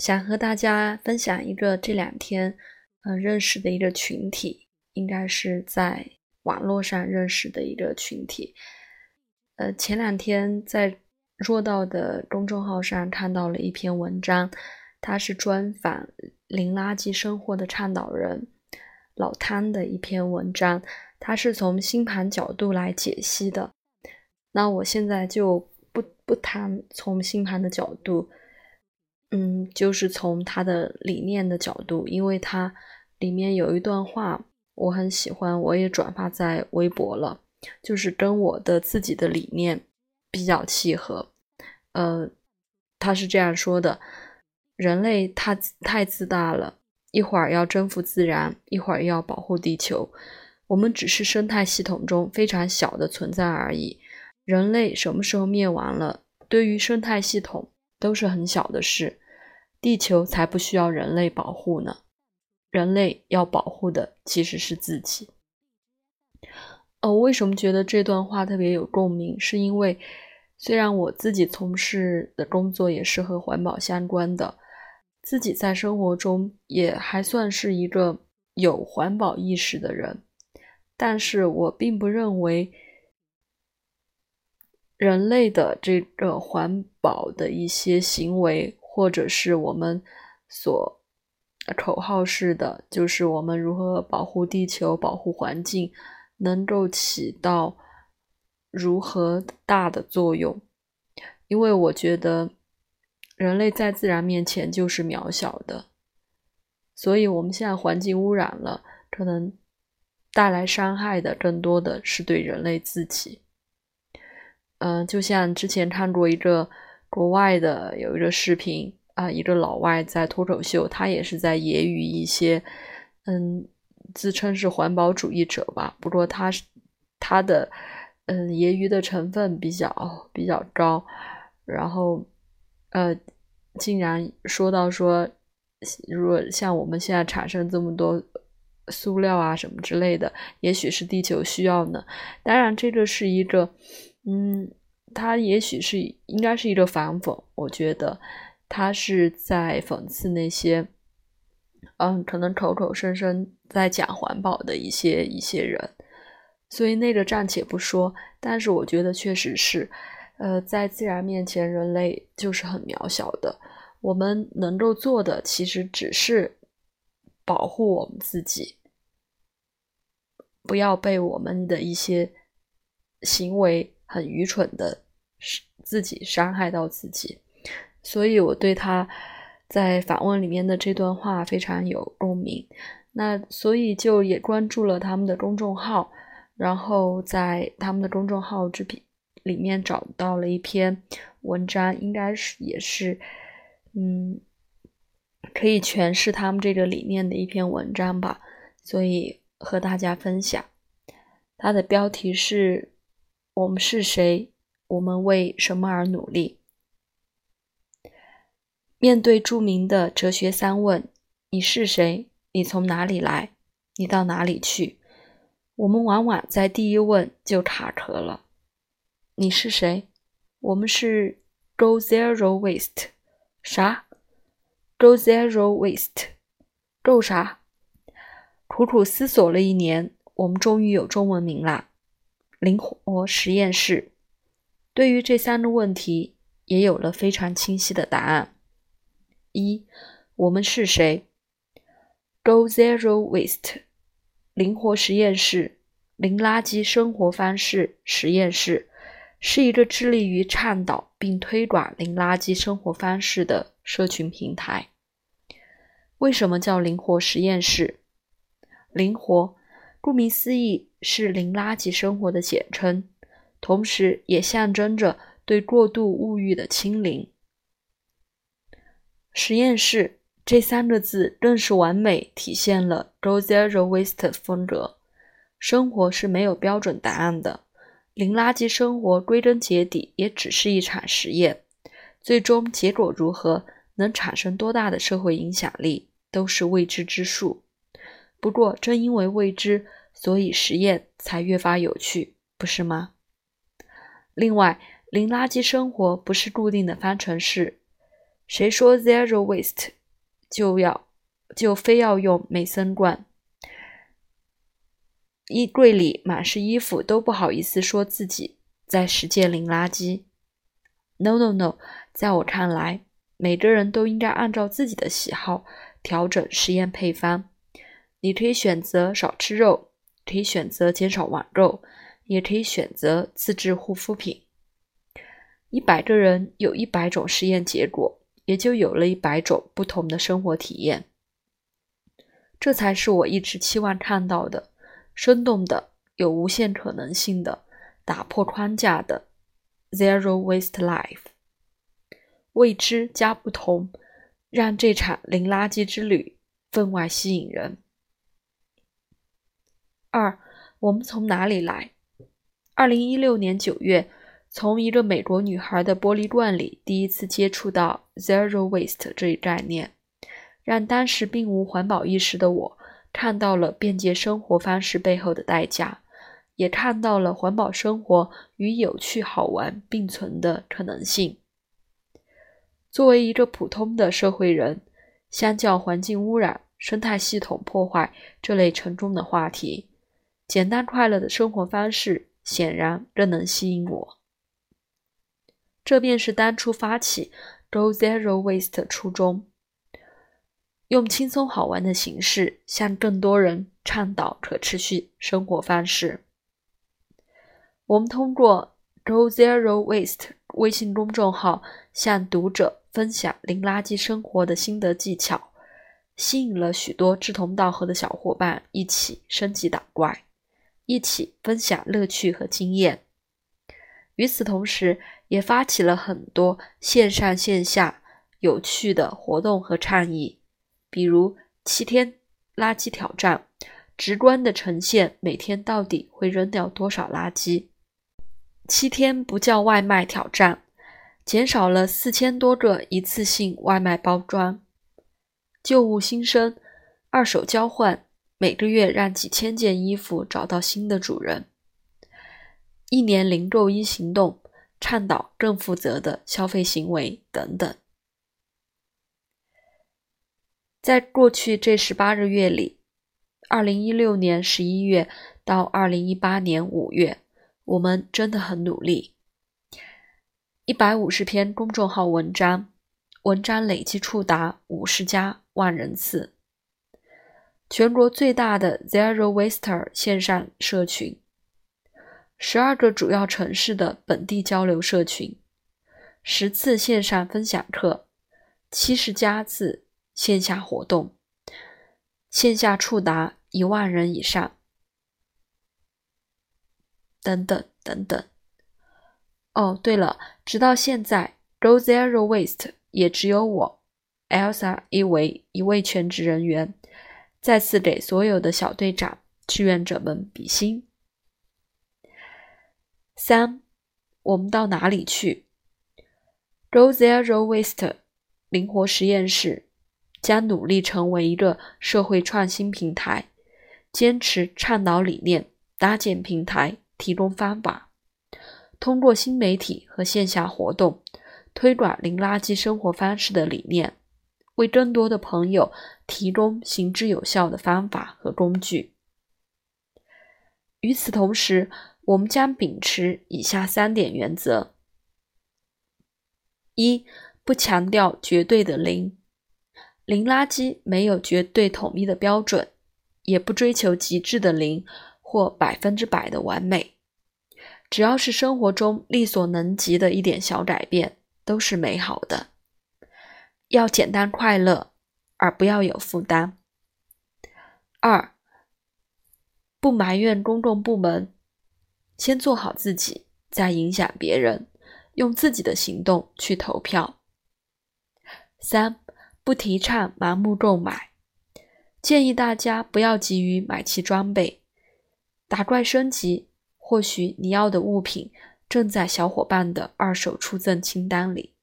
想和大家分享一个这两天嗯认识的一个群体，应该是在网络上认识的一个群体。呃，前两天在若道的公众号上看到了一篇文章，它是专访零垃圾生活的倡导人老汤的一篇文章，它是从星盘角度来解析的。那我现在就不不谈从星盘的角度，嗯，就是从他的理念的角度，因为他里面有一段话我很喜欢，我也转发在微博了，就是跟我的自己的理念比较契合。呃，他是这样说的：人类太太自大了，一会儿要征服自然，一会儿要保护地球，我们只是生态系统中非常小的存在而已。人类什么时候灭亡了？对于生态系统都是很小的事，地球才不需要人类保护呢。人类要保护的其实是自己。哦，为什么觉得这段话特别有共鸣？是因为虽然我自己从事的工作也是和环保相关的，自己在生活中也还算是一个有环保意识的人，但是我并不认为。人类的这个环保的一些行为，或者是我们所口号式的，就是我们如何保护地球、保护环境，能够起到如何大的作用？因为我觉得人类在自然面前就是渺小的，所以我们现在环境污染了，可能带来伤害的更多的是对人类自己。嗯，就像之前看过一个国外的有一个视频啊，一个老外在脱口秀，他也是在揶揄一些嗯自称是环保主义者吧。不过他是他的嗯揶揄的成分比较比较高，然后呃竟然说到说，如果像我们现在产生这么多塑料啊什么之类的，也许是地球需要呢。当然，这个是一个。嗯，他也许是应该是一个反讽，我觉得他是在讽刺那些，嗯，可能口口声声在讲环保的一些一些人，所以那个暂且不说，但是我觉得确实是，呃，在自然面前，人类就是很渺小的，我们能够做的其实只是保护我们自己，不要被我们的一些行为。很愚蠢的，是自己伤害到自己，所以我对他在访问里面的这段话非常有共鸣。那所以就也关注了他们的公众号，然后在他们的公众号这篇里面找到了一篇文章，应该是也是嗯可以诠释他们这个理念的一篇文章吧，所以和大家分享。它的标题是。我们是谁？我们为什么而努力？面对著名的哲学三问：你是谁？你从哪里来？你到哪里去？我们往往在第一问就卡壳了。你是谁？我们是 Go Zero Waste。啥？Go Zero Waste。够啥？苦苦思索了一年，我们终于有中文名啦。灵活实验室对于这三个问题也有了非常清晰的答案：一、我们是谁？Go Zero Waste 灵活实验室零垃圾生活方式实验室是一个致力于倡导并推广零垃圾生活方式的社群平台。为什么叫灵活实验室？灵活。顾名思义，是零垃圾生活的简称，同时也象征着对过度物欲的清零。实验室这三个字更是完美体现了 “Go Zero Waste” 风格。生活是没有标准答案的，零垃圾生活归根结底也只是一场实验，最终结果如何，能产生多大的社会影响力，都是未知之数。不过，正因为未知，所以实验才越发有趣，不是吗？另外，零垃圾生活不是固定的方程式，谁说 zero waste 就要就非要用美森罐？衣柜里满是衣服，都不好意思说自己在实践零垃圾。No no no，在我看来，每个人都应该按照自己的喜好调整实验配方。你可以选择少吃肉，可以选择减少网购，也可以选择自制护肤品。一百个人有一百种实验结果，也就有了一百种不同的生活体验。这才是我一直期望看到的，生动的、有无限可能性的、打破框架的 Zero Waste Life。未知加不同，让这场零垃圾之旅分外吸引人。二，我们从哪里来？二零一六年九月，从一个美国女孩的玻璃罐里第一次接触到 zero waste 这一概念，让当时并无环保意识的我看到了便捷生活方式背后的代价，也看到了环保生活与有趣好玩并存的可能性。作为一个普通的社会人，相较环境污染、生态系统破坏这类沉重的话题，简单快乐的生活方式显然更能吸引我。这便是当初发起 Go Zero Waste 的初衷，用轻松好玩的形式向更多人倡导可持续生活方式。我们通过 Go Zero Waste 微信公众号向读者分享零垃圾生活的心得技巧，吸引了许多志同道合的小伙伴一起升级打怪。一起分享乐趣和经验。与此同时，也发起了很多线上线下有趣的活动和倡议，比如七天垃圾挑战，直观的呈现每天到底会扔掉多少垃圾；七天不叫外卖挑战，减少了四千多个一次性外卖包装；旧物新生，二手交换。每个月让几千件衣服找到新的主人，一年零购一行动，倡导更负责的消费行为等等。在过去这十八个月里，二零一六年十一月到二零一八年五月，我们真的很努力。一百五十篇公众号文章，文章累计触达五十加万人次。全国最大的 Zero Waster 线上社群，十二个主要城市的本地交流社群，十次线上分享课，七十加次线下活动，线下触达一万人以上，等等等等。哦，对了，直到现在，Go Zero Waste 也只有我 Elsa 一为一位全职人员。再次给所有的小队长、志愿者们比心。三，我们到哪里去？Go Zero Waste 灵活实验室将努力成为一个社会创新平台，坚持倡导理念，搭建平台，提供方法，通过新媒体和线下活动，推广零垃圾生活方式的理念。为更多的朋友提供行之有效的方法和工具。与此同时，我们将秉持以下三点原则：一、不强调绝对的零，零垃圾没有绝对统一的标准，也不追求极致的零或百分之百的完美。只要是生活中力所能及的一点小改变，都是美好的。要简单快乐，而不要有负担。二，不埋怨公共部门，先做好自己，再影响别人，用自己的行动去投票。三，不提倡盲目购买，建议大家不要急于买齐装备。打怪升级，或许你要的物品正在小伙伴的二手出赠清单里。